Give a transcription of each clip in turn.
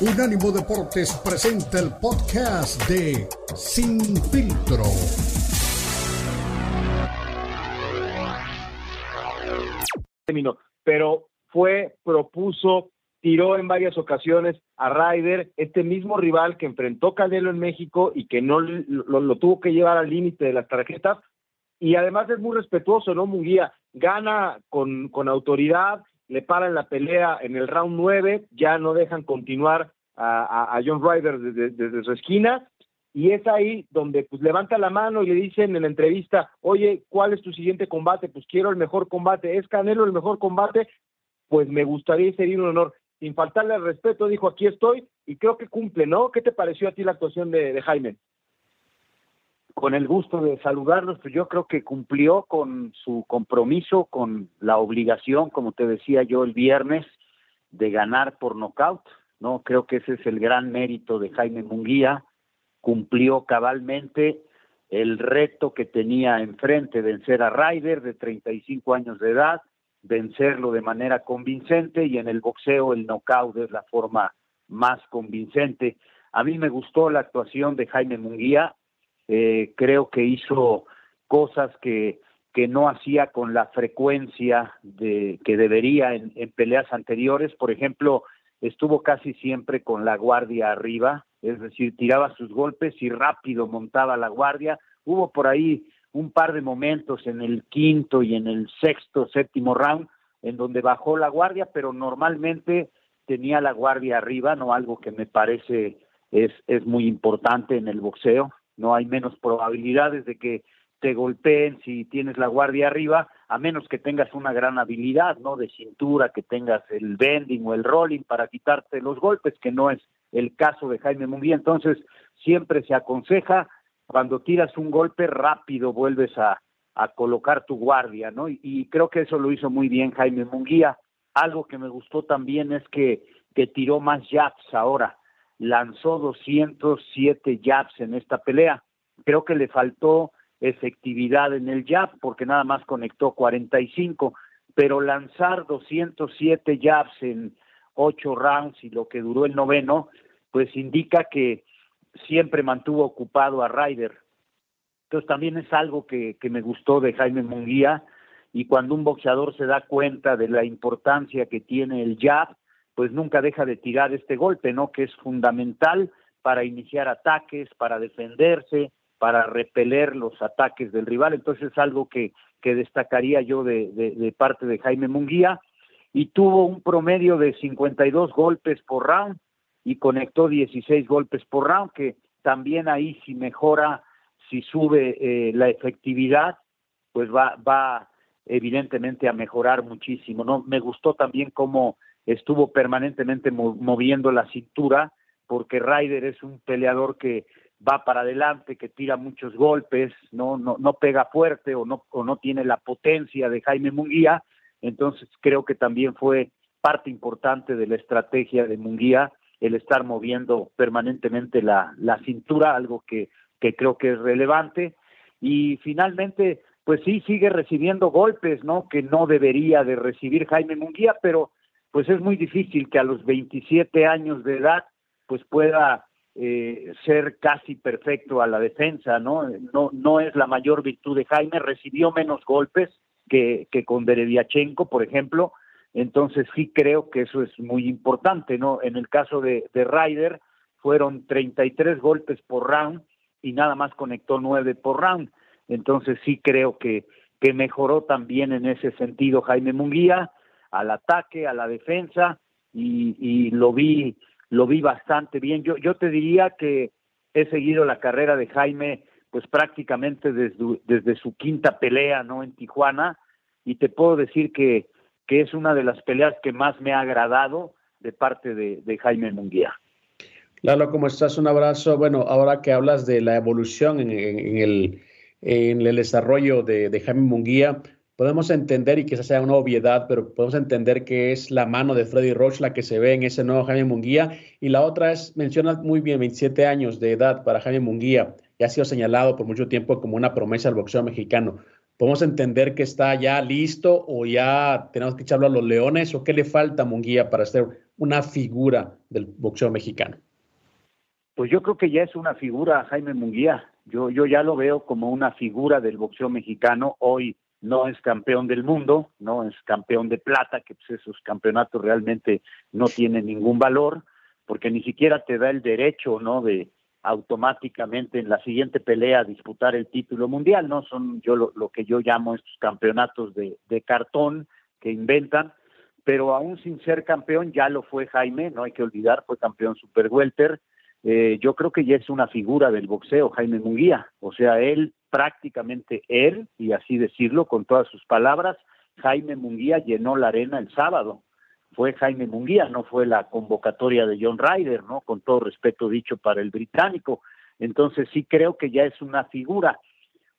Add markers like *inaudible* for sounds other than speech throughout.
Unánimo Deportes presenta el podcast de Sin Filtro. Pero fue, propuso, tiró en varias ocasiones a Ryder, este mismo rival que enfrentó Canelo en México y que no lo, tuvo que llevar al límite de las tarjetas. Y además es muy respetuoso, ¿no? Munguía gana con, con autoridad, le paran la pelea en el round 9, ya no dejan continuar a, John Ryder desde, su esquina, y es ahí donde pues levanta la mano y le dicen en la entrevista, oye, ¿cuál es tu siguiente combate? Pues quiero el mejor combate, ¿es Canelo el mejor combate? Pues me gustaría sería un honor. Sin faltarle el respeto, dijo, aquí estoy, y creo que cumple, ¿no? ¿Qué te pareció a ti la actuación de Jaime? Con el gusto de saludarlos, pues yo creo que cumplió con su compromiso, con la obligación, como te decía yo el viernes, de ganar por nocaut, ¿no? Creo que ese es el gran mérito de Jaime Munguía, cumplió cabalmente el reto que tenía enfrente, vencer a Ryder de 35 años de edad, vencerlo de manera convincente y en el boxeo el knockout es la forma más convincente. A mí me gustó la actuación de Jaime Munguía, eh, creo que hizo cosas que, que no hacía con la frecuencia de, que debería en, en peleas anteriores. Por ejemplo, estuvo casi siempre con la guardia arriba, es decir, tiraba sus golpes y rápido montaba la guardia. Hubo por ahí un par de momentos en el quinto y en el sexto, séptimo round en donde bajó la guardia, pero normalmente tenía la guardia arriba, no algo que me parece es, es muy importante en el boxeo no hay menos probabilidades de que te golpeen si tienes la guardia arriba, a menos que tengas una gran habilidad, ¿no? De cintura, que tengas el bending o el rolling para quitarte los golpes, que no es el caso de Jaime Munguía. Entonces, siempre se aconseja, cuando tiras un golpe rápido, vuelves a, a colocar tu guardia, ¿no? Y, creo que eso lo hizo muy bien Jaime Munguía. Algo que me gustó también es que, que tiró más jabs ahora lanzó 207 jabs en esta pelea. Creo que le faltó efectividad en el jab porque nada más conectó 45, pero lanzar 207 jabs en ocho rounds y lo que duró el noveno, pues indica que siempre mantuvo ocupado a Ryder. Entonces también es algo que, que me gustó de Jaime Munguía y cuando un boxeador se da cuenta de la importancia que tiene el jab, pues nunca deja de tirar este golpe, ¿no? Que es fundamental para iniciar ataques, para defenderse, para repeler los ataques del rival. Entonces es algo que, que destacaría yo de, de, parte de Jaime Munguía. Y tuvo un promedio de 52 golpes por round y conectó 16 golpes por round, que también ahí si mejora, si sube eh, la efectividad, pues va, va evidentemente a mejorar muchísimo. ¿no? Me gustó también cómo estuvo permanentemente moviendo la cintura, porque Ryder es un peleador que va para adelante, que tira muchos golpes, no, no, no pega fuerte o no, o no tiene la potencia de Jaime Munguía, entonces creo que también fue parte importante de la estrategia de Munguía el estar moviendo permanentemente la, la cintura, algo que, que creo que es relevante. Y finalmente, pues sí, sigue recibiendo golpes, ¿no? Que no debería de recibir Jaime Munguía, pero pues es muy difícil que a los 27 años de edad pues pueda eh, ser casi perfecto a la defensa, ¿no? No, no es la mayor virtud de Jaime, recibió menos golpes que, que con Dereviachenko, por ejemplo, entonces sí creo que eso es muy importante, ¿no? En el caso de, de Ryder fueron 33 golpes por round y nada más conectó 9 por round, entonces sí creo que, que mejoró también en ese sentido Jaime Munguía, al ataque, a la defensa y, y lo vi lo vi bastante bien. Yo yo te diría que he seguido la carrera de Jaime pues prácticamente desde, desde su quinta pelea, ¿no? En Tijuana y te puedo decir que que es una de las peleas que más me ha agradado de parte de, de Jaime Munguía. Lalo, ¿cómo estás? Un abrazo. Bueno, ahora que hablas de la evolución en, en, en el, en el desarrollo de, de Jaime Munguía, podemos entender, y quizás sea una obviedad, pero podemos entender que es la mano de Freddy Roach la que se ve en ese nuevo Jaime Munguía. Y la otra es, menciona muy bien, 27 años de edad para Jaime Munguía, y ha sido señalado por mucho tiempo como una promesa del boxeo mexicano. ¿Podemos entender que está ya listo o ya tenemos que echarlo a los leones o qué le falta a Munguía para ser una figura del boxeo mexicano? Pues yo creo que ya es una figura Jaime Munguía. Yo, yo ya lo veo como una figura del boxeo mexicano. Hoy no es campeón del mundo, no es campeón de plata, que pues esos campeonatos realmente no tienen ningún valor, porque ni siquiera te da el derecho, ¿no? De, automáticamente en la siguiente pelea disputar el título mundial, ¿no? Son yo lo, que yo llamo estos campeonatos de, de, cartón que inventan, pero aún sin ser campeón ya lo fue Jaime, no hay que olvidar, fue campeón super welter. Eh, yo creo que ya es una figura del boxeo, Jaime Munguía, o sea, él prácticamente él, y así decirlo con todas sus palabras, Jaime Munguía llenó la arena el sábado, fue Jaime Munguía, no fue la convocatoria de John Ryder, ¿no? Con todo respeto dicho para el británico. Entonces sí creo que ya es una figura,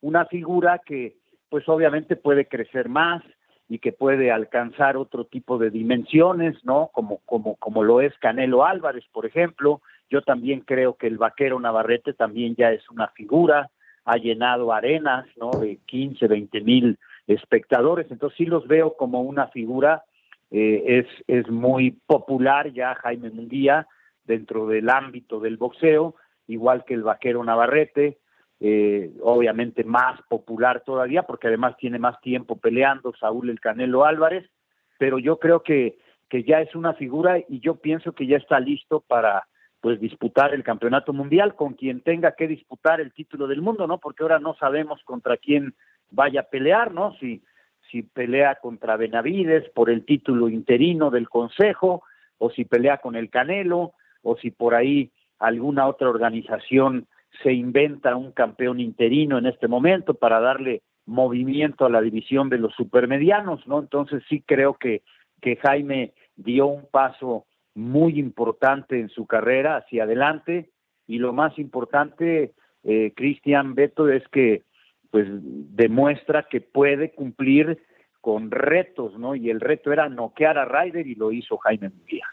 una figura que pues obviamente puede crecer más y que puede alcanzar otro tipo de dimensiones, ¿no? Como como como lo es Canelo Álvarez, por ejemplo. Yo también creo que el vaquero Navarrete también ya es una figura, ha llenado arenas, ¿no? De 15, 20 mil espectadores, entonces sí los veo como una figura eh, es, es muy popular ya Jaime Mundía dentro del ámbito del boxeo, igual que el vaquero Navarrete, eh, obviamente más popular todavía porque además tiene más tiempo peleando Saúl el Canelo Álvarez, pero yo creo que, que ya es una figura y yo pienso que ya está listo para pues disputar el campeonato mundial con quien tenga que disputar el título del mundo, ¿no? Porque ahora no sabemos contra quién vaya a pelear, ¿no? Si si pelea contra Benavides por el título interino del Consejo, o si pelea con el Canelo, o si por ahí alguna otra organización se inventa un campeón interino en este momento para darle movimiento a la división de los supermedianos, ¿no? Entonces sí creo que, que Jaime dio un paso muy importante en su carrera hacia adelante y lo más importante, eh, Cristian Beto, es que pues demuestra que puede cumplir con retos, ¿no? Y el reto era noquear a Ryder y lo hizo Jaime Munguía.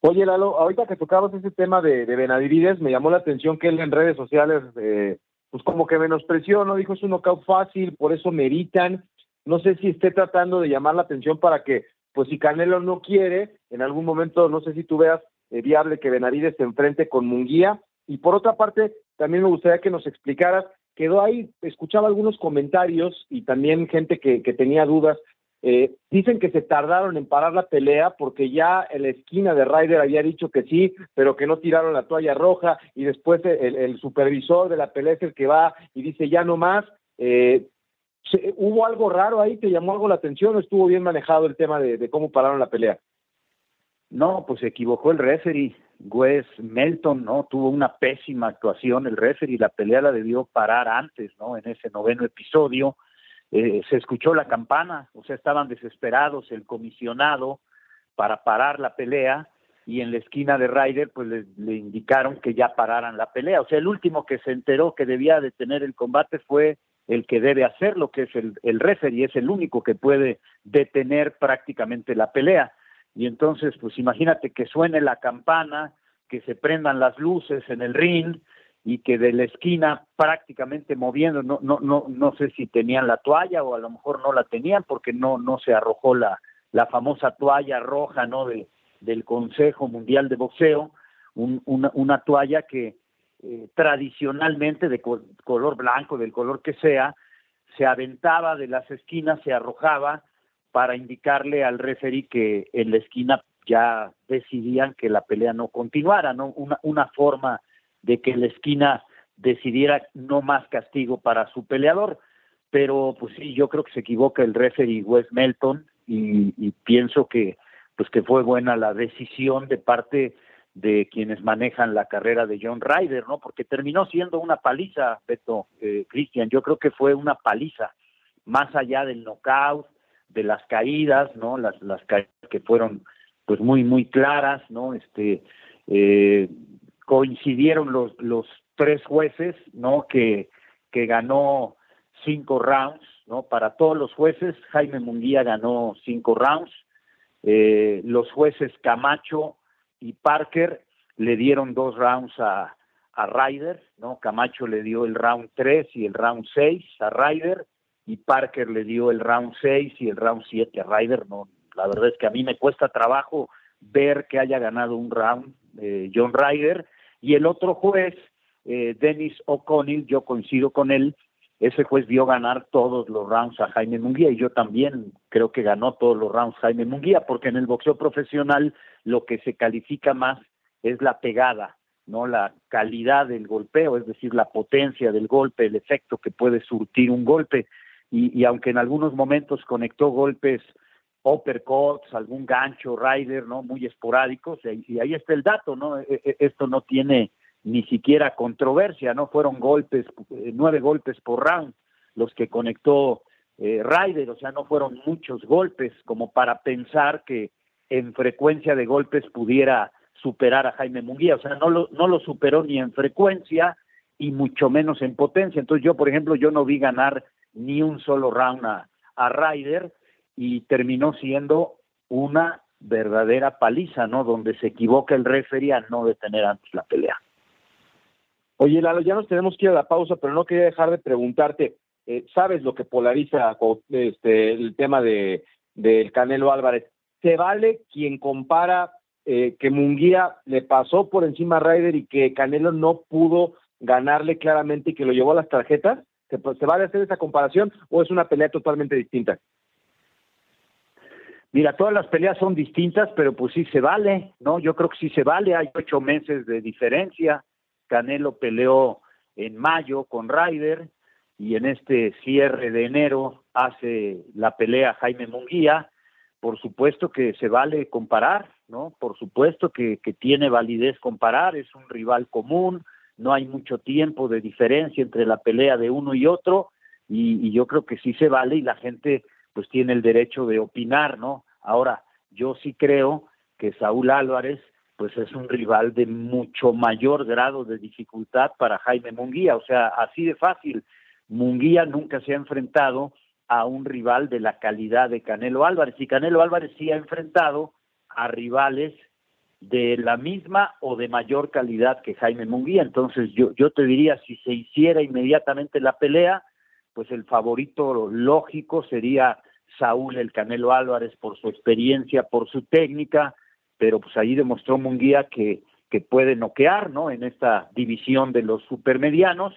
Oye, Lalo, ahorita que tocabas ese tema de, de Benavides, me llamó la atención que él en redes sociales, eh, pues como que menospreció, ¿no? Dijo, es un knockout fácil, por eso meritan. No sé si esté tratando de llamar la atención para que, pues si Canelo no quiere, en algún momento, no sé si tú veas eh, viable que Benavides se enfrente con Munguía. Y por otra parte, también me gustaría que nos explicaras quedó ahí, escuchaba algunos comentarios y también gente que, que tenía dudas. Eh, dicen que se tardaron en parar la pelea porque ya en la esquina de Ryder había dicho que sí, pero que no tiraron la toalla roja y después el, el supervisor de la pelea es el que va y dice ya no más. Eh, ¿Hubo algo raro ahí? ¿Te llamó algo la atención o estuvo bien manejado el tema de, cómo pararon la pelea? No, pues se equivocó el referee. Wes Melton, ¿no? Tuvo una pésima actuación el referee, la pelea la debió parar antes, ¿no? En ese noveno episodio. Eh, se escuchó la campana, o sea, estaban desesperados el comisionado para parar la pelea y en la esquina de Ryder pues le, indicaron que ya pararan la pelea. O sea, el último que se enteró que debía detener el combate fue el que debe hacerlo, que es el, el referee, es el único que puede detener prácticamente la pelea y entonces pues imagínate que suene la campana, que se prendan las luces en el ring y que de la esquina prácticamente moviendo, no, no, no, no sé si tenían la toalla o a lo mejor no la tenían porque no, no se arrojó la, la famosa toalla roja, ¿no? De, del Consejo Mundial de Boxeo, una, una, toalla que eh, tradicionalmente de color blanco, del color que sea, se aventaba de las esquinas, se arrojaba para indicarle al referee que en la esquina ya decidían que la pelea no continuara, ¿no? Una, una forma de que la esquina decidiera no más castigo para su peleador. Pero pues sí, yo creo que se equivoca el referee Wes Melton y, y pienso que pues que fue buena la decisión de parte de quienes manejan la carrera de John Ryder, ¿no? Porque terminó siendo una paliza, Beto, eh, Cristian, yo creo que fue una paliza, más allá del knockout, de las caídas, ¿no? Las, las caídas que fueron pues muy, muy claras, ¿no? Este, eh, coincidieron los, los tres jueces, ¿no? Que, que ganó cinco rounds, ¿no? Para todos los jueces, Jaime Munguía ganó cinco rounds, eh, los jueces Camacho y Parker le dieron dos rounds a, a Ryder, ¿no? Camacho le dio el round 3 y el round 6 a Ryder y Parker le dio el round 6 y el round 7 a Ryder, no, la verdad es que a mí me cuesta trabajo ver que haya ganado un round eh, John Ryder y el otro juez, eh, Dennis O'Connell, yo coincido con él, ese juez vio ganar todos los rounds a Jaime Munguía y yo también creo que ganó todos los rounds Jaime Munguía porque en el boxeo profesional lo que se califica más es la pegada, no la calidad del golpeo, es decir, la potencia del golpe, el efecto que puede surtir un golpe y, y aunque en algunos momentos conectó golpes uppercuts, algún gancho, rider, ¿no? Muy esporádicos, y ahí está el dato, ¿no? E, e, esto no tiene ni siquiera controversia, ¿no? Fueron golpes, eh, nueve golpes por round los que conectó eh, Ryder, o sea, no fueron muchos golpes como para pensar que en frecuencia de golpes pudiera superar a Jaime Munguía, o sea, no lo, no lo superó ni en frecuencia y mucho menos en potencia. Entonces yo, por ejemplo, yo no vi ganar ni un solo round a, a Ryder y terminó siendo una verdadera paliza, ¿no? Donde se equivoca el referee a no detener antes la pelea. Oye, Lalo, ya nos tenemos que ir a la pausa, pero no quería dejar de preguntarte, eh, ¿sabes lo que polariza este, el tema de del Canelo Álvarez? ¿Se vale quien compara eh, que Munguía le pasó por encima a Ryder y que Canelo no pudo ganarle claramente y que lo llevó a las tarjetas? ¿Se, ¿Se vale hacer esa comparación o es una pelea totalmente distinta? Mira, todas las peleas son distintas, pero pues sí se vale, ¿no? Yo creo que sí se vale, hay ocho meses de diferencia. Canelo peleó en mayo con Ryder y en este cierre de enero hace la pelea Jaime Munguía. Por supuesto que se vale comparar, ¿no? Por supuesto que, que tiene validez comparar, es un rival común, no hay mucho tiempo de diferencia entre la pelea de uno y otro, y, y yo creo que sí se vale y la gente pues tiene el derecho de opinar, ¿no? Ahora, yo sí creo que Saúl Álvarez pues es un rival de mucho mayor grado de dificultad para Jaime Munguía, o sea, así de fácil. Munguía nunca se ha enfrentado a un rival de la calidad de Canelo Álvarez y Canelo Álvarez sí ha enfrentado a rivales de la misma o de mayor calidad que Jaime Munguía. Entonces yo, yo te diría, si se hiciera inmediatamente la pelea, pues el favorito lógico sería Saúl el Canelo Álvarez por su experiencia, por su técnica, pero pues ahí demostró Munguía que, que puede noquear, ¿no? En esta división de los supermedianos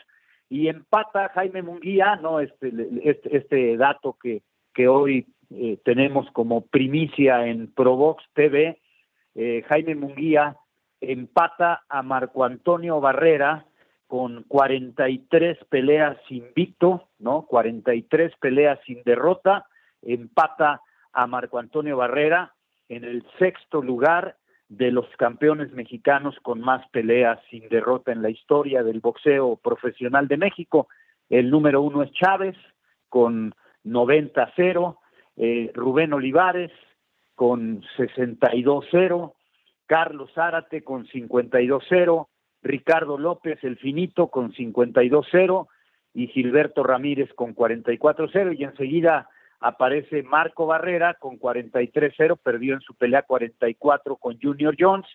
y empata Jaime Munguía, ¿no? Este, este, este dato que, que hoy eh, tenemos como primicia en Provox TV, eh, Jaime Munguía empata a Marco Antonio Barrera con 43 peleas invicto, ¿no? 43 peleas sin derrota, empata a Marco Antonio Barrera en el sexto lugar de los campeones mexicanos con más peleas sin derrota en la historia del boxeo profesional de México. El número uno es Chávez con 90-0, eh, Rubén Olivares con 62-0, Carlos Zárate con 52-0, Ricardo López, el finito, con 52-0 y Gilberto Ramírez con 44-0 y enseguida aparece Marco Barrera con 43-0, perdió en su pelea 44 con Junior Jones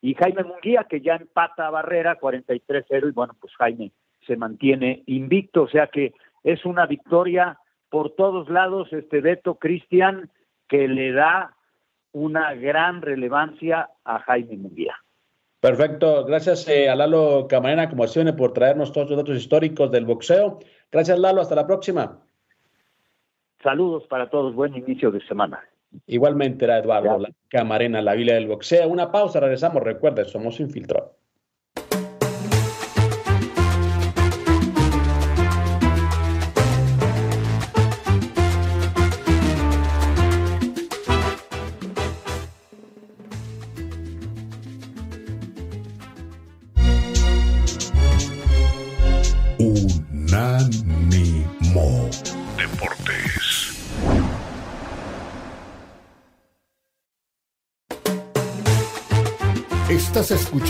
y Jaime Munguía que ya empata a Barrera 43-0 y bueno, pues Jaime se mantiene invicto, o sea que es una victoria por todos lados este Beto Cristian que le da una gran relevancia a Jaime Munguía. Perfecto, gracias eh, a Lalo Camarena, como siempre, por traernos todos los datos históricos del boxeo. Gracias Lalo, hasta la próxima. Saludos para todos, buen inicio de semana. Igualmente era Eduardo la Camarena, la Biblia del boxeo. Una pausa, regresamos. Recuerda, somos infiltrados.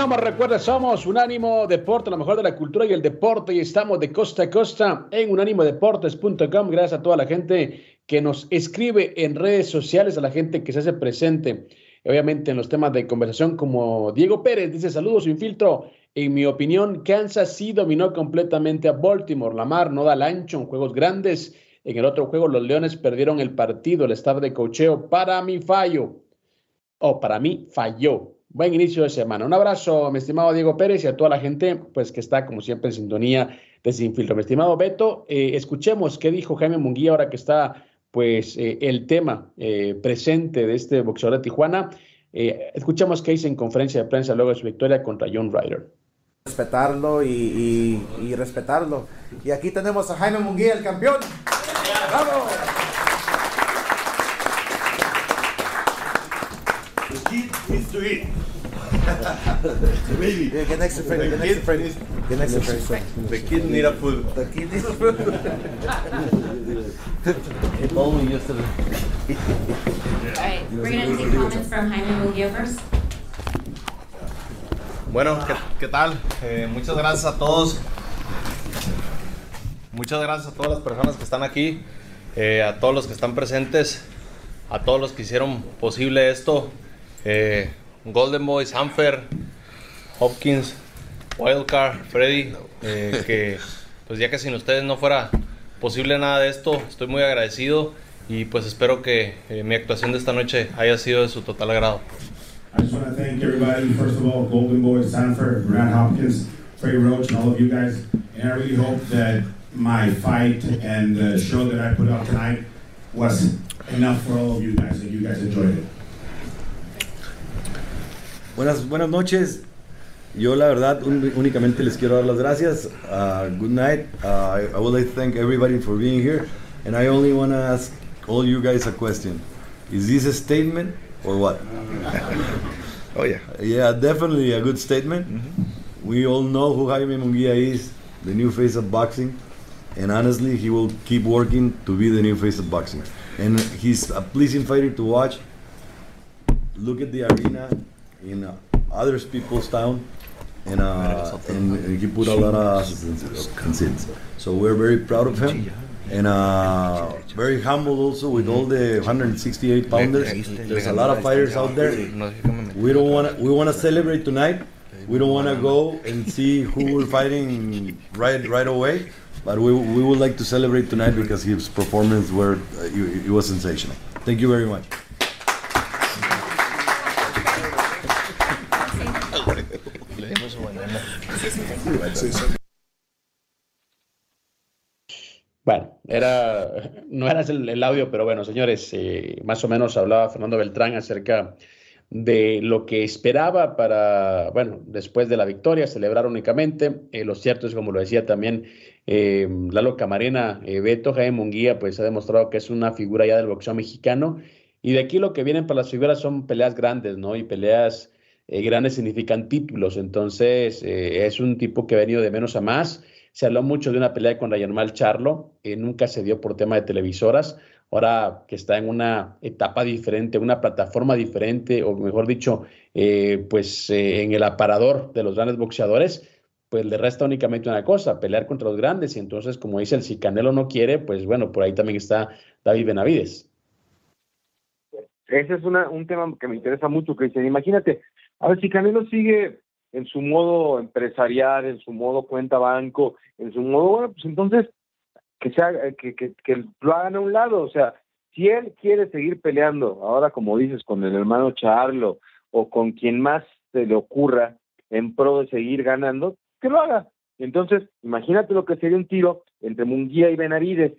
Continuamos, recuerda, somos Unánimo Deporte, lo mejor de la cultura y el deporte, y estamos de costa a costa en unánimodeportes.com. Gracias a toda la gente que nos escribe en redes sociales, a la gente que se hace presente, obviamente en los temas de conversación, como Diego Pérez dice: Saludos sin filtro. En mi opinión, Kansas sí dominó completamente a Baltimore. Lamar no da el ancho en juegos grandes. En el otro juego, los Leones perdieron el partido. El staff de cocheo, para mi fallo, o para mí, falló buen inicio de semana. Un abrazo, mi estimado Diego Pérez, y a toda la gente pues, que está, como siempre, en sintonía de Sin Filtro. Mi estimado Beto, eh, escuchemos qué dijo Jaime Munguía ahora que está pues, eh, el tema eh, presente de este boxeador de Tijuana. escuchemos qué dice en conferencia de prensa luego de su victoria contra John Ryder. Respetarlo y, respetarlo. Y aquí tenemos a Jaime Munguía, el campeón. ¡Bravo! needs to eat. *laughs* Maybe. Yeah, get next to Freddy. Get next to Freddy. Get next to Freddy. The kid need a food. The kid needs *laughs* food. if only yesterday. All right, we're going to take comments from Jaime Muguio first. Bueno, ¿qué, qué tal? Eh, muchas gracias a todos. Muchas gracias a todas las personas que están aquí, eh, a todos los que están presentes, a todos los que hicieron posible esto. eh, Golden Boy, Sanfer, Hopkins, Wildcard, Freddy, eh, que pues ya que sin ustedes no fuera posible nada de esto, estoy muy agradecido y pues espero que eh, mi actuación de esta noche haya sido de su total agrado. I just want to thank everybody, first of all, Golden Boy, Sanford, Grant Hopkins, Freddie Roach, and all of you guys. And I really hope that my fight and the show that I put out tonight was enough for all of you guys, and you guys enjoyed it. Buenas, buenas noches. Yo la verdad un, únicamente les quiero dar las gracias. Uh, good night. Uh, I, I, would like to thank everybody for being here. And I only want to ask all you guys a question. Is this a statement or what? *laughs* oh yeah. Yeah, definitely a good statement. Mm -hmm. We all know who Jaime Munguia is, the new face of boxing. And honestly, he will keep working to be the new face of boxing. And he's a pleasing fighter to watch. Look at the arena in uh, other people's town, and, uh, and he put a lot of consent. So we're very proud of him, and uh, very humble also with all the 168 pounders. There's a lot of fighters out there. We don't want we want to celebrate tonight. We don't want to go and see who we're fighting right right away, but we, we would like to celebrate tonight because his performance were uh, it, it was sensational. Thank you very much. Bueno, era, no era el, audio, pero bueno, señores, eh, más o menos hablaba Fernando Beltrán acerca de lo que esperaba para, bueno, después de la victoria, celebrar únicamente. Eh, lo cierto es, como lo decía también eh, Lalo Camarena, Beto Jaime Munguía, pues ha demostrado que es una figura ya del boxeo mexicano. Y de aquí lo que vienen para las figuras son peleas grandes, ¿no? Y peleas grandes significan títulos. Entonces, es un tipo que ha venido de menos a más se habló mucho de una pelea con Ryan Mal Charlo, eh, nunca se dio por tema de televisoras. Ahora que está en una etapa diferente, una plataforma diferente, o mejor dicho, eh, pues eh, en el aparador de los grandes boxeadores, pues le resta únicamente una cosa, pelear contra los grandes. Y entonces, como dice el si Canelo no quiere, pues bueno, por ahí también está David Benavides. Ese es un tema que me interesa mucho, que dice, imagínate, a ver si Canelo sigue en su modo empresarial, en su modo cuenta banco, en su modo, bueno, pues entonces que, sea, que, que, que lo hagan a un lado. O sea, si él quiere seguir peleando, ahora como dices, con el hermano Charlo o con quien más se le ocurra en pro de seguir ganando, que lo haga. Entonces, imagínate lo que sería un tiro entre Munguía y Benavides.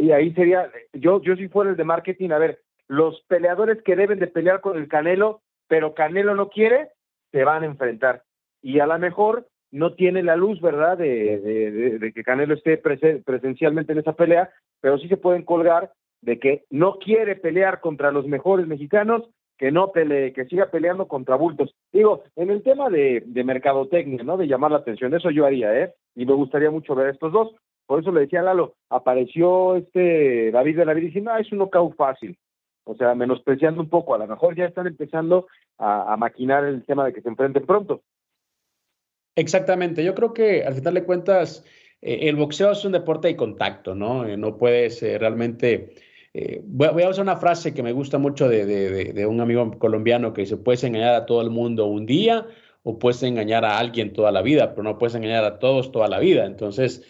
y ahí sería, yo, yo si fuera el de marketing, a ver, los peleadores que deben de pelear con el Canelo, pero Canelo no quiere, se van a enfrentar. Y a lo mejor no tiene la luz, ¿verdad?, de, de, que Canelo esté presencialmente en esa pelea, pero sí se pueden colgar de que no quiere pelear contra los mejores mexicanos, que no pelee, que siga peleando contra bultos. Digo, en el tema de, de mercadotecnia, ¿no?, de llamar la atención, eso yo haría, ¿eh? Y me gustaría mucho ver a estos dos. Por eso le decía a Lalo, apareció este David de la diciendo, ah, es un knockout fácil. O sea, menospreciando un poco, a lo mejor ya están empezando a, a maquinar el tema de que se enfrenten pronto. Exactamente, yo creo que al final de cuentas eh, el boxeo es un deporte de contacto, ¿no? Eh, no puedes eh, realmente... Voy, a usar una frase que me gusta mucho de, de, de, un amigo colombiano que dice, puedes engañar a todo el mundo un día o puedes engañar a alguien toda la vida, pero no puedes engañar a todos toda la vida. Entonces,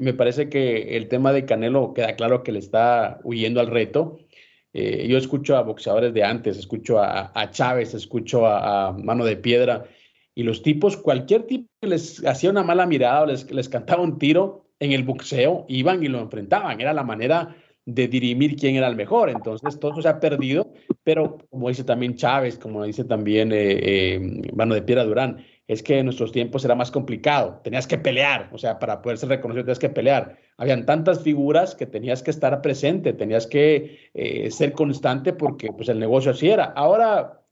me parece que el tema de Canelo queda claro que le está huyendo al reto. Yo escucho a boxeadores de antes, escucho a, a Chávez, escucho a, a Mano de Piedra y los tipos, cualquier tipo que les hacía una mala mirada o les, les cantaba un tiro en el boxeo, iban y lo enfrentaban. Era la manera de dirimir quién era el mejor. Entonces, todo eso se ha perdido, pero como dice también Chávez, como dice también eh, eh, Mano de Piedra Durán, es que en nuestros tiempos era más complicado. Tenías que pelear, o sea, para poder ser reconocido tenías que pelear. Habían tantas figuras que tenías que estar presente, tenías que eh, ser constante porque pues, el negocio así era. Ahora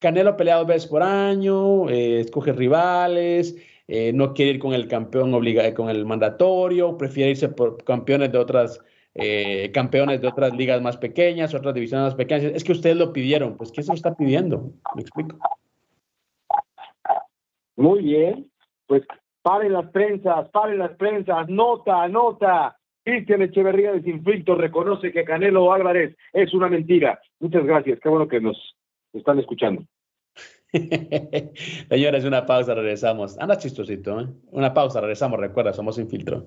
Canelo pelea dos veces por año, eh, escoge rivales, eh, no quiere ir con el campeón obligado, con el mandatorio, prefiere irse por campeones de otras, campeones de otras ligas más pequeñas, otras divisiones más pequeñas. Es que ustedes lo pidieron, pues ¿quién se lo está pidiendo? Me explico. Muy bien, pues paren las prensas, paren las prensas, nota, nota. Cristian Echeverría de Sinfiltro reconoce que Canelo Álvarez es una mentira. Muchas gracias, qué bueno que nos están escuchando. *laughs* Señores, una pausa, regresamos. Anda chistosito, ¿eh? Una pausa, regresamos. Recuerda, somos sin filtro.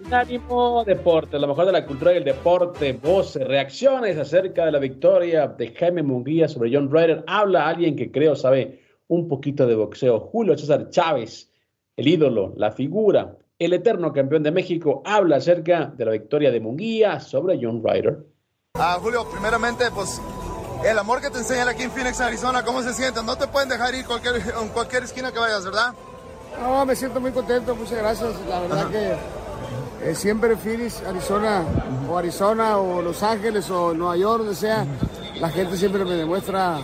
Unánimo Deporte, lo mejor de la cultura y el deporte, voces, reacciones acerca de la victoria de Jaime Munguía sobre John Ryder. Habla alguien que creo sabe un poquito de boxeo. Julio César Chávez, el ídolo, la figura, el eterno campeón de México, habla acerca de la victoria de Munguía sobre John Ryder. Ah, Julio, primeramente, pues el amor que te enseñan aquí en Phoenix, Arizona, ¿cómo se siente? No te pueden dejar ir cualquier, en cualquier esquina que vayas, ¿verdad? No, me siento muy contento, muchas gracias. La verdad que eh, siempre Phoenix, Arizona, o Arizona, o Los Ángeles, o Nueva York, donde sea, la gente siempre me demuestra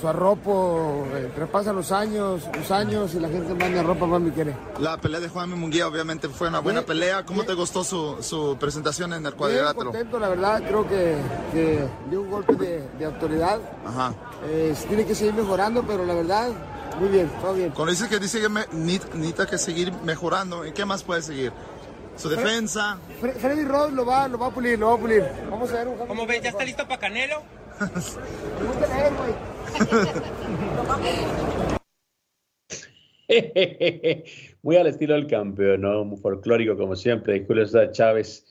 su arropo, eh, traspasan los años, los años y la gente manda ropa más me quiere. La pelea de Juan Munguía obviamente fue una buena pelea. ¿Cómo te gustó su, su, presentación en el cuadrilátero? Contento, la verdad, creo que, que dio un golpe de, de autoridad. Ajá. Eh, tiene que seguir mejorando, pero la verdad, muy bien, todo bien. Cuando dice que dice que necesita que seguir mejorando, ¿en qué más puede seguir? Su defensa. Freddy Rod lo va, lo va a pulir, lo va a pulir. Vamos a ver un ¿Cómo ves? ¿Ya está listo para Canelo? *laughs* Muy al estilo del campeón, ¿no? Muy folclórico como siempre, Julio César Chávez,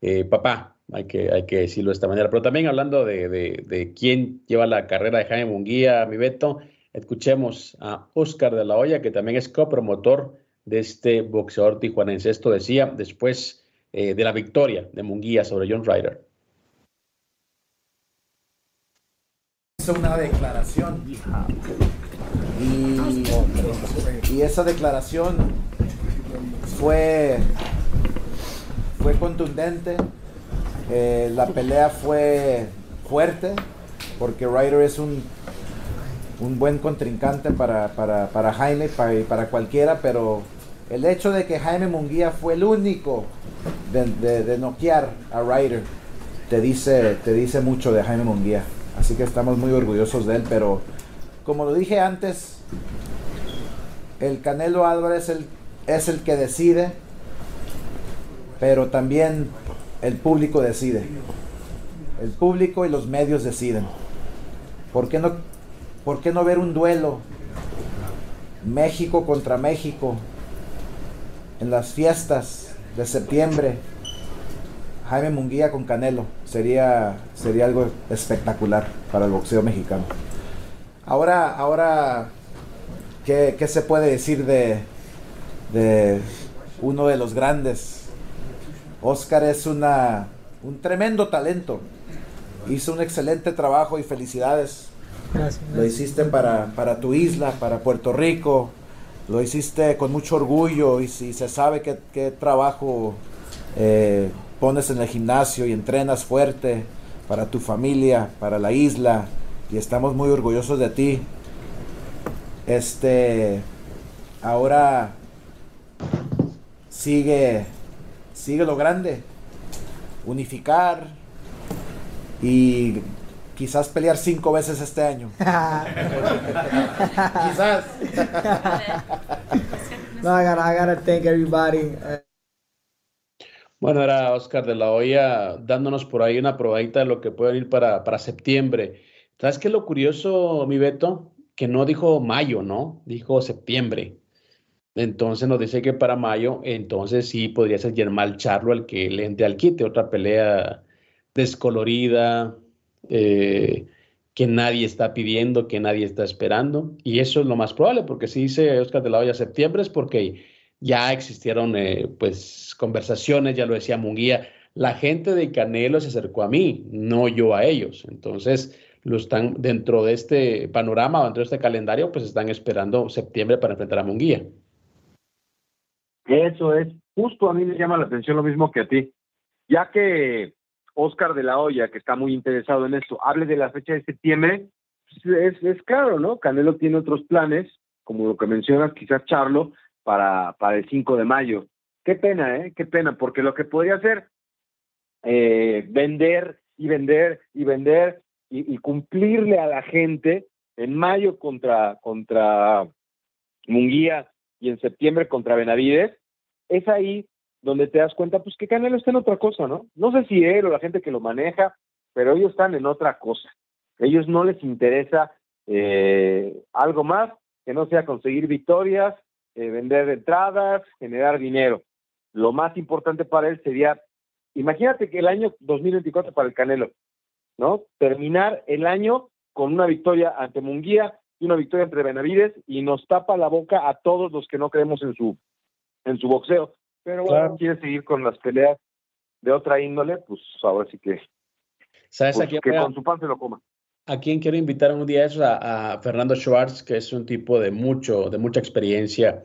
eh, papá, hay que, hay que decirlo de esta manera. Pero también hablando de, de, de, quién lleva la carrera de Jaime Munguía, mi Beto, escuchemos a Oscar de la Hoya, que también es copromotor de este boxeador tijuanense. Esto decía después eh, de la victoria de Munguía sobre John Ryder. Hizo una declaración y, y esa declaración fue, fue contundente. Eh, la pelea fue fuerte porque Ryder es un un buen contrincante para, para, para Jaime y para, cualquiera, pero el hecho de que Jaime Munguía fue el único de, de, noquear a Ryder te dice, te dice mucho de Jaime Munguía. Así que estamos muy orgullosos de él, pero como lo dije antes, el Canelo Álvarez el, es el que decide, pero también el público decide. El público y los medios deciden. ¿Por qué no ¿Por qué no ver un duelo? México contra México. En las fiestas de septiembre. Jaime Munguía con Canelo. Sería, sería algo espectacular para el boxeo mexicano. Ahora, ahora ¿qué, se puede decir de, de uno de los grandes Oscar es una, un tremendo talento. Hizo un excelente trabajo y felicidades. Gracias. Lo hiciste para, para tu isla, para Puerto Rico. Lo hiciste con mucho orgullo y si se sabe qué, qué trabajo eh, pones en el gimnasio y entrenas fuerte para tu familia, para la isla. Y estamos muy orgullosos de ti. Este, ahora sigue, sigue lo grande. Unificar y quizás pelear cinco veces este año. *laughs* quizás. no, I gotta, I gotta thank everybody. Bueno, era Oscar de la Hoya dándonos por ahí una probadita de lo que puede venir para, para septiembre. ¿Sabes qué es lo curioso, mi Beto? Que no dijo mayo, ¿no? Dijo septiembre. Entonces nos dice que para mayo, entonces sí podría ser Germán Charlo el que le entre al quite, otra pelea descolorida, eh, que nadie está pidiendo, que nadie está esperando. Y eso es lo más probable, porque si dice Oscar de la Hoya septiembre es porque ya existieron eh, pues conversaciones, ya lo decía Munguía, la gente de Canelo se acercó a mí, no yo a ellos. Entonces, lo están dentro de este panorama, dentro de este calendario, pues están esperando septiembre para enfrentar a Munguía. Eso es, justo a mí me llama la atención lo mismo que a ti, ya que Oscar de la Hoya, que está muy interesado en esto, hable de la fecha de septiembre, pues, es, claro, ¿no? Canelo tiene otros planes, como lo que mencionas, quizás Charlo, para, para el 5 de mayo. Qué pena, ¿eh? Qué pena, porque lo que podría hacer, eh, vender y vender y vender y, y, cumplirle a la gente en mayo contra, contra Munguía y en septiembre contra Benavides, es ahí donde te das cuenta, pues que Canelo está en otra cosa, ¿no? No sé si él o la gente que lo maneja, pero ellos están en otra cosa. A ellos no les interesa eh, algo más que no sea conseguir victorias, eh, vender entradas, generar dinero. Lo más importante para él sería, imagínate que el año 2024 para el Canelo, ¿no? Terminar el año con una victoria ante Munguía y una victoria entre Benavides y nos tapa la boca a todos los que no creemos en su en su boxeo. Pero bueno, claro. quiere seguir con las peleas de otra índole, pues ahora sí que, ¿Sabes pues, a quién que a- con su pan se lo coma. ¿A quién quiero invitar un día esos? A, a Fernando Schwartz, que es un tipo de mucho, de mucha experiencia,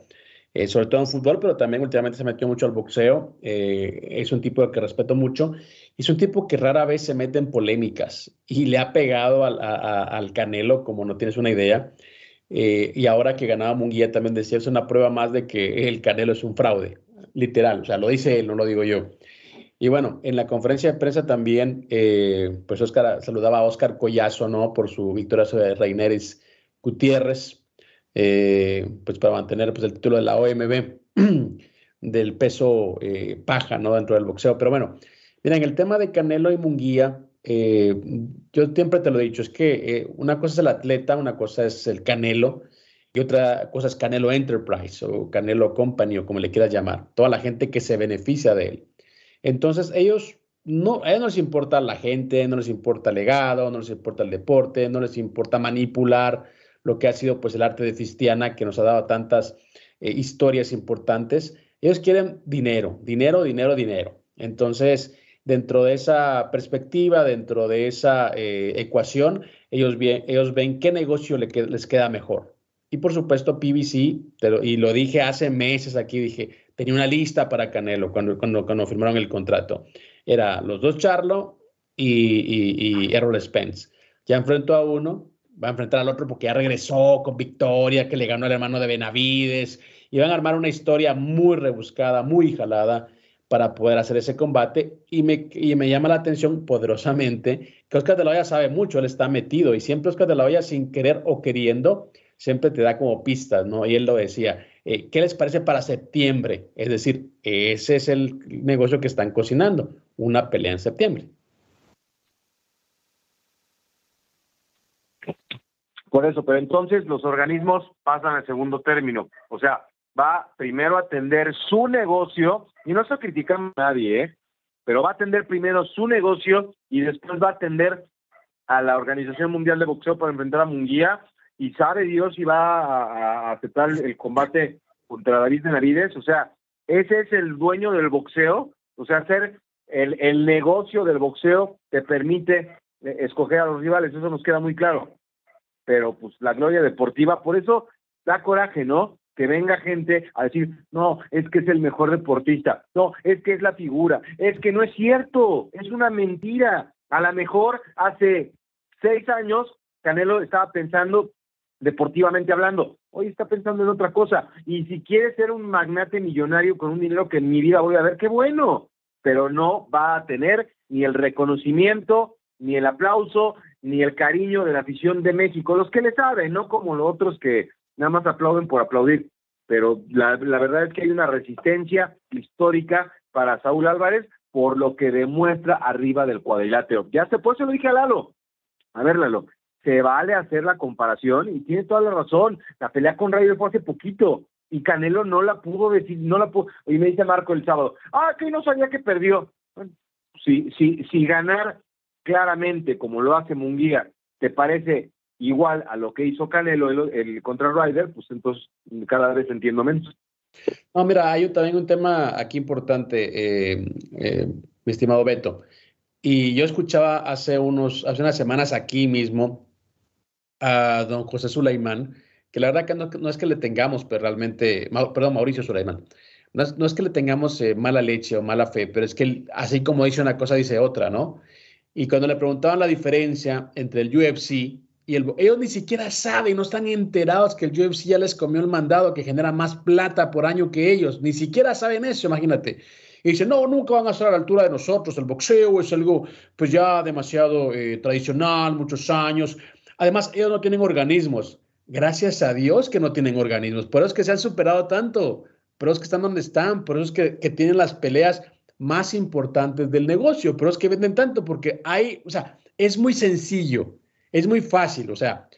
eh, sobre todo en fútbol, pero también últimamente se metió mucho al boxeo. Eh, es un tipo que respeto mucho. Es un tipo que rara vez se mete en polémicas y le ha pegado al, a- a- al Canelo, como no tienes una idea. Eh, y ahora que ganaba Munguía también decía, es una prueba más de que el Canelo es un fraude, literal. O sea, lo dice él, no lo digo yo. Y bueno, en la conferencia de prensa también, eh, pues Oscar saludaba a Oscar Collazo, ¿no? Por su victoria sobre Reineris Gutiérrez, eh, pues para mantener pues, el título de la OMB *clears throat* del peso eh, paja, ¿no? Dentro del boxeo. Pero bueno, miren, el tema de Canelo y Munguía, yo siempre te lo he dicho, es que una cosa es el atleta, una cosa es el Canelo y otra cosa es Canelo Enterprise o Canelo Company o como le quieras llamar, toda la gente que se beneficia de él. Entonces, ellos no, a ellos no les importa la gente, no les importa el legado, no les importa el deporte, no les importa manipular lo que ha sido pues el arte de Fistiana que nos ha dado tantas eh, historias importantes. Ellos quieren dinero, dinero, dinero, dinero. Entonces, dentro de esa perspectiva, dentro de esa eh, ecuación, ellos, ellos ven qué negocio les queda mejor. Y por supuesto, PBC, y lo dije hace meses aquí, dije, tenía una lista para Canelo cuando, cuando, cuando firmaron el contrato. Era los dos Charlo y, y, y Errol Spence. Ya enfrentó a uno, va a enfrentar al otro porque ya regresó con victoria, que le ganó al hermano de Benavides. Y van a armar una historia muy rebuscada, muy jalada para poder hacer ese combate. Y me, y me llama la atención poderosamente que Oscar de la Hoya sabe mucho, él está metido y siempre Oscar de la Hoya, sin querer o queriendo, siempre te da como pistas, ¿no? Y él lo decía, eh, ¿qué les parece para septiembre? Es decir, ese es el negocio que están cocinando, una pelea en septiembre. Por eso, pero entonces los organismos pasan al segundo término. O sea, va primero a atender su negocio, y no estoy criticando a nadie, ¿eh? pero va a atender primero su negocio y después va a atender a la Organización Mundial de Boxeo para enfrentar a Munguía y sabe Dios si va a, aceptar el combate contra David Benavides. O sea, ese es el dueño del boxeo O sea, hacer el, el negocio del boxeo te permite eh, escoger a los rivales, eso nos queda muy claro. Pero pues la gloria deportiva, por eso da coraje, ¿no? Que venga gente a decir, no, es que es el mejor deportista, no, es que es la figura, es que no es cierto, es una mentira. A lo mejor hace seis años Canelo estaba pensando deportivamente hablando, hoy está pensando en otra cosa. Y si quiere ser un magnate millonario con un dinero que en mi vida voy a ver, qué bueno, pero no va a tener ni el reconocimiento, ni el aplauso, ni el cariño de la afición de México, los que le saben, no como los otros que nada más aplauden por aplaudir. Pero la, la verdad es que hay una resistencia histórica para Saúl Álvarez por lo que demuestra arriba del cuadrilátero. Ya se, por eso lo dije a Lalo. A ver, Lalo, se vale hacer la comparación y tiene toda la razón. La pelea con Ryder fue hace poquito y Canelo no la pudo decir, no la pudo. Y me dice Marco el sábado, ah, que no sabía que perdió. Bueno, si, si, si ganar claramente, como lo hace Munguía, te parece igual a lo que hizo Canelo el, el contra Ryder, pues entonces cada vez entiendo menos. No, mira, hay también un tema aquí importante, eh, eh, mi estimado Beto. Y yo escuchaba hace, unos, hace unas semanas aquí mismo a don José Sulaimán, que la verdad que no, no es que le tengamos pero pues, realmente, perdón, Mauricio Sulaimán, no es, no es que le tengamos eh, mala leche o mala fe, pero es que él, así como dice una cosa, dice otra, ¿no? Y cuando le preguntaban la diferencia entre el UFC y el... Ellos ni siquiera saben, no están enterados que el UFC ya les comió el mandado que genera más plata por año que ellos, ni siquiera saben eso, imagínate. Y dicen, no, nunca van a estar a la altura de nosotros, el boxeo es algo pues ya demasiado eh, tradicional, muchos años. Además, ellos no tienen organismos. Gracias a Dios que no tienen organismos. Por eso es que se han superado tanto. Por eso es que están donde están. Por eso es que, tienen las peleas más importantes del negocio. Por eso es que venden tanto. Porque hay, o sea, es muy sencillo. Es muy fácil. O sea,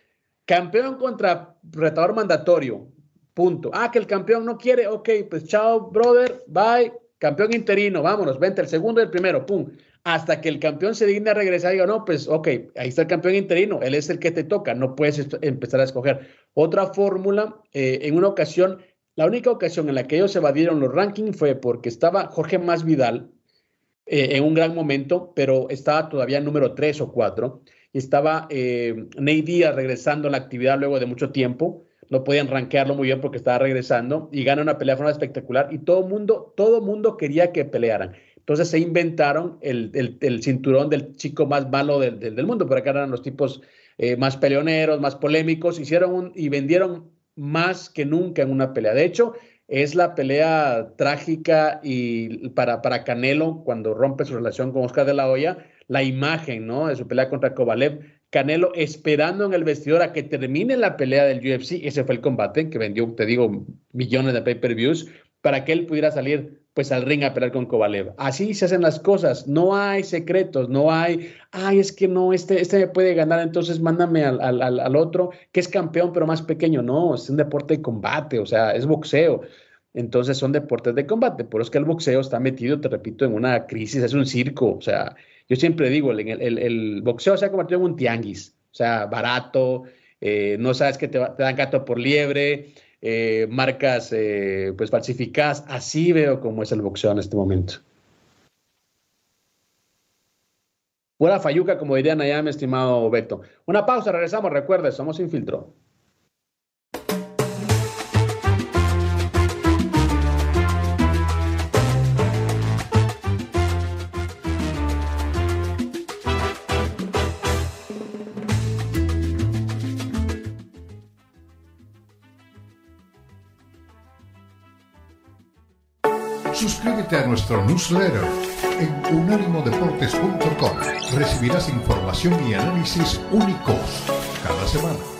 campeón contra retador mandatorio. Punto. Ah, que el campeón no quiere. Ok, pues chao, brother. Bye. Campeón interino. Vámonos. Vente el segundo y el primero. Pum hasta que el campeón se digne a regresar y diga, no, pues ok, ahí está el campeón interino, él es el que te toca, no puedes empezar a escoger. Otra fórmula, eh, en una ocasión, la única ocasión en la que ellos evadieron los rankings fue porque estaba Jorge Más Vidal eh, en un gran momento, pero estaba todavía número 3 o 4, y estaba eh, Ney Díaz regresando a la actividad luego de mucho tiempo, no podían rankearlo muy bien porque estaba regresando, y gana una pelea de forma espectacular, y todo mundo, todo mundo quería que pelearan. Entonces se inventaron el, cinturón del chico más malo del, mundo, pero acá eran los tipos eh, más peleoneros, más polémicos, hicieron y vendieron más que nunca en una pelea. De hecho, es la pelea trágica y para, para Canelo cuando rompe su relación con Oscar de la Hoya, la imagen, ¿no? De su pelea contra Kovalev, Canelo esperando en el vestidor a que termine la pelea del UFC, ese fue el combate que vendió, te digo, millones de pay-per-views, para que él pudiera salir pues al ring a pelear con Kovalev. Así se hacen las cosas, no hay secretos, no hay, ay, es que no, este, este me puede ganar, entonces mándame al, al, al, otro que es campeón pero más pequeño. No, es un deporte de combate, o sea, es boxeo. Entonces son deportes de combate, por eso es que el boxeo está metido, te repito, en una crisis, es un circo. O sea, yo siempre digo, el, el, boxeo se ha convertido en un tianguis, o sea, barato, eh, no sabes que te, te dan gato por liebre, eh, marcas eh, pues falsificadas. Así veo cómo es el boxeo en este momento. Buena fayuca, como dirían allá, mi estimado Beto. Una pausa, regresamos. Recuerde, somos sin Suscríbete a nuestro newsletter en unánimodeportes.com. Recibirás información y análisis únicos cada semana.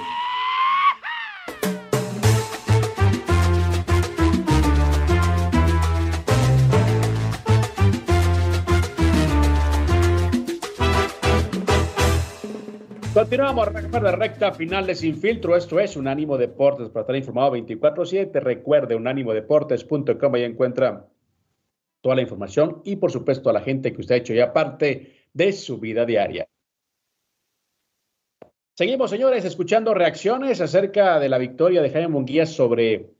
Continuamos recuerda recta final de Sin Filtro. Esto es Unánimo Deportes para estar informado 24-7. Recuerde unánimodeportes.com. Ahí encuentra toda la información y, por supuesto, a la gente que usted ha hecho ya parte de su vida diaria. Seguimos, señores, escuchando reacciones acerca de la victoria de Jaime Munguía sobre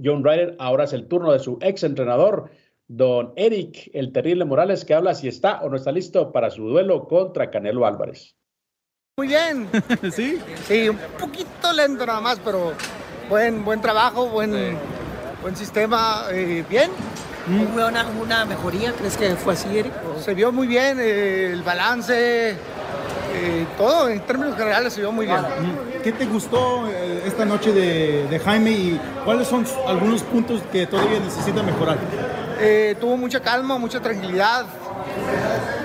John Ryder. Ahora es el turno de su ex entrenador, don Eric, el terrible Morales, que habla si está o no está listo para su duelo contra Canelo Álvarez. Muy bien. *laughs* ¿Sí? Sí, un poquito lento nada más, pero buen, buen trabajo, buen, buen sistema, eh, bien. ¿Hubo una, una mejoría? ¿Crees que fue así, Eric? Se vio muy bien, eh, el balance, eh, todo en términos generales se vio muy bien. ¿Qué te gustó eh, esta noche de, de Jaime y cuáles son algunos puntos que todavía necesita mejorar? Eh, tuvo mucha calma, mucha tranquilidad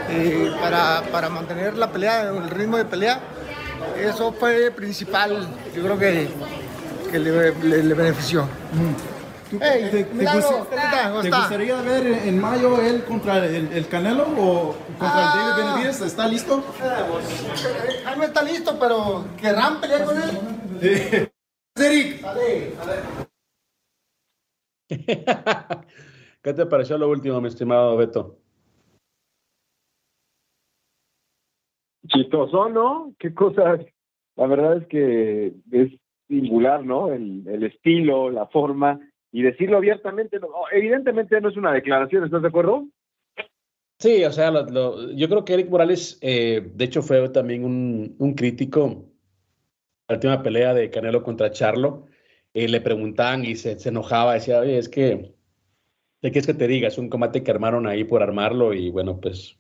eh, para, para mantener la pelea, el ritmo de pelea. Eso fue principal, yo creo que, que le, le- le benefició. Hey, ¿Te, gustaría ver en mayo él contra el, el Canelo o contra el David Ah. Benavides? ¿Está listo? Eh, Jaime está listo, pero ¿querrán pelear con él? *laughs* Eric. *laughs* ¿Qué te pareció lo último, mi estimado Beto? Chistoso, ¿no? Qué cosas. La verdad es que es singular, ¿no? El, estilo, la forma y decirlo abiertamente. no, evidentemente no es una declaración, ¿estás de acuerdo? Sí, o sea, lo- yo creo que Eric Morales, eh, de hecho, fue también un, un crítico. La última pelea de Canelo contra Charlo, eh, le preguntaban y se, enojaba, decía, oye, es que, ¿de qué es que te diga? Es un combate que armaron ahí por armarlo y bueno, pues,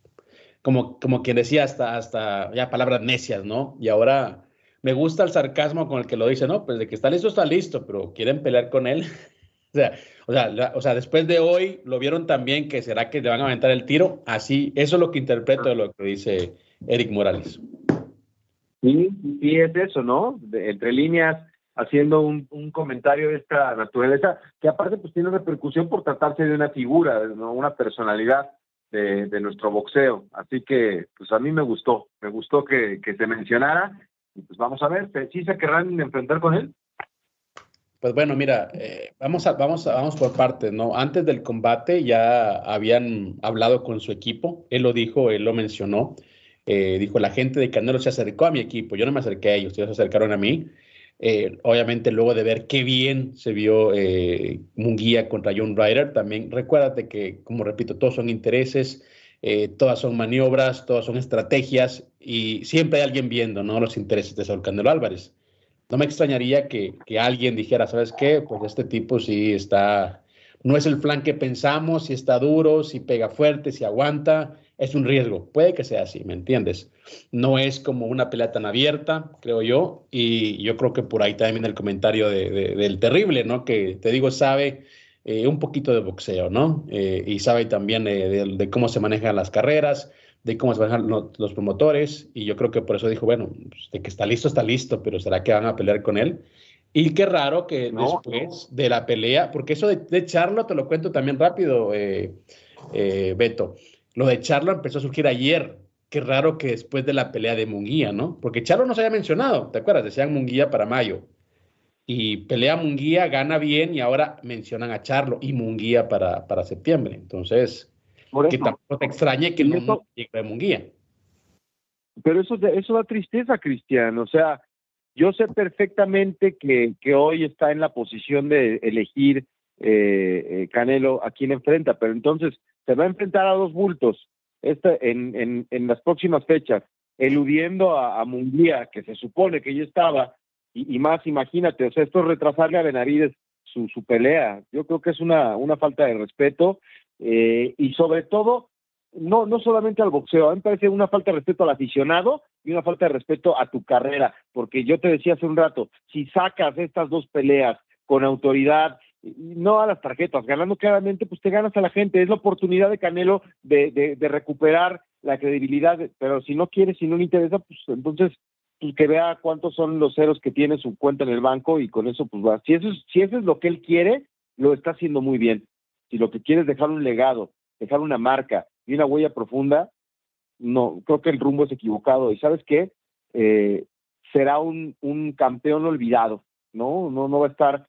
como, como quien decía, hasta, hasta ya palabras necias, ¿no? Y ahora me gusta el sarcasmo con el que lo dice, ¿no? Pues de que está listo, está listo, pero quieren pelear con él. *laughs* O sea, o sea, o sea, después de hoy lo vieron también que será que le van a aventar el tiro. Así, eso es lo que interpreto de lo que dice Eric Morales. Sí, sí es eso, ¿no? Entre líneas, haciendo un, un comentario de esta naturaleza, que aparte pues tiene repercusión por tratarse de una figura, ¿no? una personalidad de, nuestro boxeo. Así que, pues a mí me gustó, me gustó que, que se mencionara. Y pues vamos a ver, ¿sí se querrán enfrentar con él? Pues bueno, mira, eh, vamos, a, vamos, vamos por partes, ¿no? Antes del combate ya habían hablado con su equipo, él lo dijo, él lo mencionó, eh, dijo, la gente de Canelo se acercó a mi equipo, yo no me acerqué a ellos, ellos se acercaron a mí. Eh, obviamente luego de ver qué bien se vio eh, Munguía contra John Ryder, también recuérdate que, como repito, todos son intereses, eh, todas son maniobras, todas son estrategias y siempre hay alguien viendo, ¿no? Los intereses de Saúl Canelo Álvarez. No me extrañaría que, que alguien dijera, ¿sabes qué? Pues este tipo sí está, no es el flan que pensamos, si está duro, si pega fuerte, si aguanta, es un riesgo. Puede que sea así, ¿me entiendes? No es como una pelea tan abierta, creo yo, y yo creo que por ahí también el comentario de- de- del terrible, ¿no? Que te digo, sabe eh, un poquito de boxeo, ¿no? Eh, y sabe también eh, de, de cómo se manejan las carreras, de cómo se manejan lo- los promotores, y yo creo que por eso dijo, bueno, pues, de que está listo, está listo, pero ¿será que van a pelear con él? Y qué raro que No, después de la pelea, porque eso de, Charlo, te lo cuento también rápido, eh, Beto, lo de Charlo empezó a surgir ayer. Qué raro que después de la pelea de Munguía, ¿no? Porque Charlo no se había mencionado, ¿te acuerdas? Decían Munguía para mayo. Y pelea Munguía, gana bien y ahora mencionan a Charlo y Munguía para, para septiembre. Entonces, que eso. tampoco te extrañe que Y no eso- llegue de Munguía. Pero eso, eso da tristeza, Cristian. O sea, yo sé perfectamente que, que hoy está en la posición de elegir eh, eh, Canelo a quién enfrenta, pero entonces se va a enfrentar a dos bultos este, en, en, las próximas fechas, eludiendo a, a que se supone que ya estaba, y, más, imagínate, o sea, esto es retrasarle a Benavides su, su pelea. Yo creo que es una, falta de respeto eh, y sobre todo no, no solamente al boxeo, a mí me parece una falta de respeto al aficionado y una falta de respeto a tu carrera, porque yo te decía hace un rato, si sacas estas dos peleas con autoridad, no a las tarjetas, ganando claramente, pues te ganas a la gente, es la oportunidad de Canelo de, de, de recuperar la credibilidad, pero si no quieres, si no le interesa, pues entonces pues que vea cuántos son los ceros que tiene su cuenta en el banco y con eso pues va. Si eso es, si eso es lo que él quiere, lo está haciendo muy bien. Si lo que quiere es dejar un legado, dejar una marca y una huella profunda, no, creo que el rumbo es equivocado. ¿Y sabes qué? eh, será un, un campeón olvidado, ¿no? ¿no? No va a estar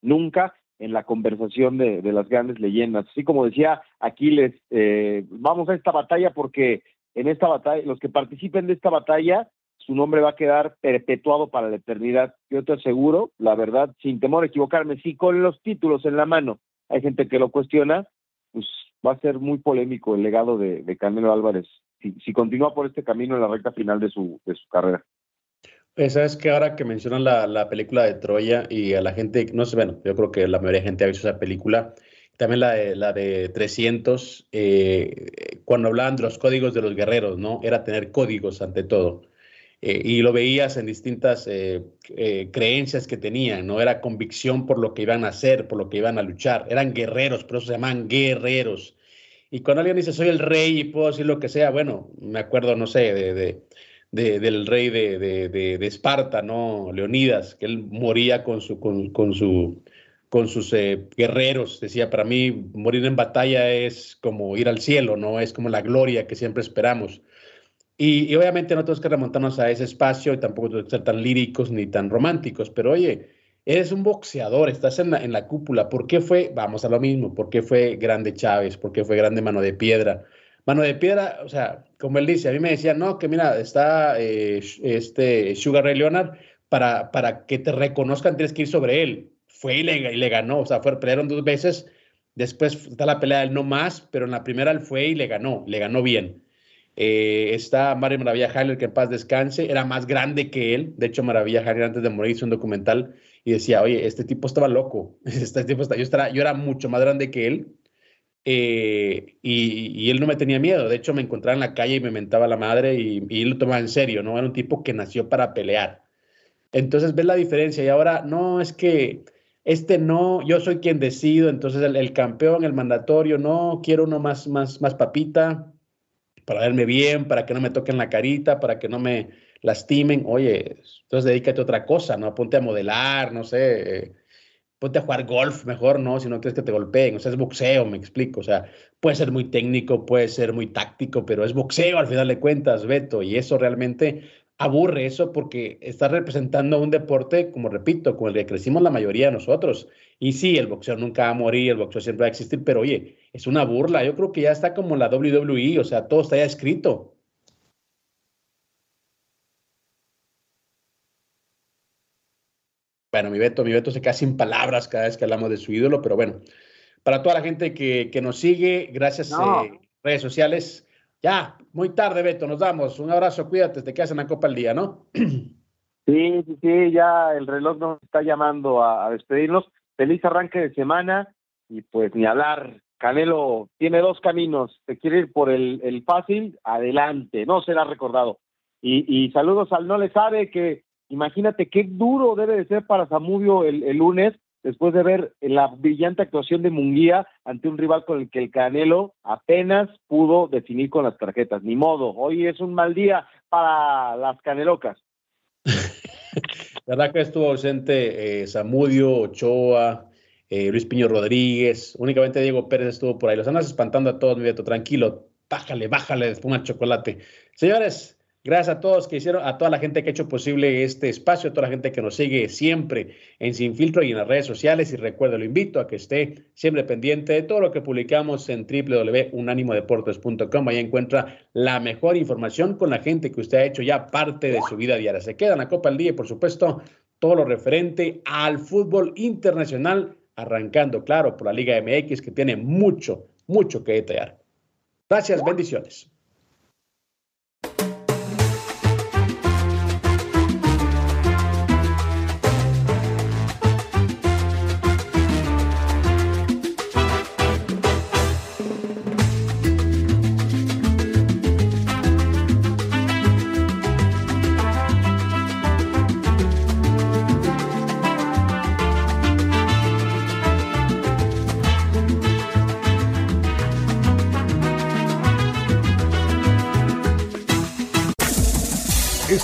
nunca en la conversación de, de las grandes leyendas. Así como decía Aquiles, eh, vamos a esta batalla porque en esta batalla, los que participen de esta batalla, su nombre va a quedar perpetuado para la eternidad. Yo te aseguro, la verdad, sin temor a equivocarme, si con los títulos en la mano hay gente que lo cuestiona, pues va a ser muy polémico el legado de, de Canelo Álvarez si, si continúa por este camino en la recta final de su, de su carrera. Sabes que ahora que mencionan la, la, película de Troya y a la gente, no sé, bueno, yo creo que la mayoría de gente ha visto esa película, también la de, la de 300, eh, cuando hablaban de los códigos de los guerreros, ¿no? Era tener códigos ante todo. Eh, y lo veías en distintas eh, eh, creencias que tenían, ¿no? Era convicción por lo que iban a hacer, por lo que iban a luchar. Eran guerreros, por eso se llaman guerreros. Y cuando alguien dice, soy el rey y puedo decir lo que sea, bueno, me acuerdo, no sé, de, de del rey de, de, Esparta, ¿no? Leonidas, que él moría con, su, con, con, su, con sus eh, guerreros. Decía, para mí, morir en batalla es como ir al cielo, ¿no? Es como la gloria que siempre esperamos. Y, y, obviamente no tenemos que remontarnos a ese espacio y tampoco tenemos que ser tan líricos ni tan románticos, pero oye, eres un boxeador, estás en la, en la cúpula. ¿Por qué fue, vamos a lo mismo, por qué fue grande Chávez? ¿Por qué fue grande Mano de Piedra? Mano de Piedra, o sea, como él dice, a mí me decía, no, que mira, está eh, este Sugar Ray Leonard, para, para que te reconozcan tienes que ir sobre él. Fue y le, y le ganó, o sea, fue, pelearon dos veces, después está la pelea del no más, pero en la primera él fue y le ganó, le ganó bien. Eh, está Mario Maravilla Haller, que en paz descanse, era más grande que él. De hecho, Maravilla Haller antes de morir hizo un documental y decía, oye, este tipo estaba loco, *laughs* este tipo está, yo, estaba, yo era mucho más grande que él eh, y, él no me tenía miedo. De hecho, me encontraba en la calle y me mentaba la madre y, lo tomaba en serio, ¿no? Era un tipo que nació para pelear. Entonces, ves la diferencia y ahora, no, es que este no, yo soy quien decido, entonces el, el campeón, el mandatorio, no, quiero uno más, más, más papita para verme bien, para que no me toquen la carita, para que no me lastimen. Oye, entonces dedícate a otra cosa, ¿no? Ponte a modelar, no sé, eh, ponte a jugar golf mejor, ¿no? Si no quieres que te golpeen, o sea, es boxeo, me explico, o sea, puede ser muy técnico, puede ser muy táctico, pero es boxeo al final de cuentas, Beto, y eso realmente aburre eso porque está representando un deporte, como repito, con el que crecimos la mayoría de nosotros. Y sí, el boxeo nunca va a morir, el boxeo siempre va a existir, pero oye, es una burla. Yo creo que ya está como la WWE, o sea, todo está ya escrito. Bueno, mi Beto, mi Beto se queda sin palabras cada vez que hablamos de su ídolo, pero bueno, para toda la gente que, que nos sigue, gracias no. eh, redes sociales. Ya, muy tarde, Beto, nos damos. Un abrazo, cuídate, te quedas en la Copa el día, ¿no? *clears throat* Sí, sí, sí, ya el reloj nos está llamando a, a despedirnos. Feliz arranque de semana y pues ni hablar. Canelo tiene dos caminos. Te quiere ir por el, el fácil, adelante, no será recordado. Y, y, saludos al no le sabe que imagínate qué duro debe de ser para Zamudio el, lunes después de ver la brillante actuación de Munguía ante un rival con el que el Canelo apenas pudo definir con las tarjetas. Ni modo, hoy es un mal día para las canelocas. *laughs* La verdad que estuvo ausente eh, Zamudio, Ochoa, eh, Luis Piño Rodríguez, únicamente Diego Pérez estuvo por ahí. Los andas espantando a todos, mi Beto, tranquilo, bájale, bájale, un chocolate. Señores, Gracias a todos que hicieron, a toda la gente que ha hecho posible este espacio, a toda la gente que nos sigue siempre en Sin Filtro y en las redes sociales. Y recuerdo, lo invito a que esté siempre pendiente de todo lo que publicamos en www.unanimodeportes.com. Ahí encuentra la mejor información con la gente que usted ha hecho ya parte de su vida diaria. Se queda en la Copa al Día y, por supuesto, todo lo referente al fútbol internacional, arrancando, claro, por la Liga MX, que tiene mucho, mucho que detallar. Gracias, bendiciones.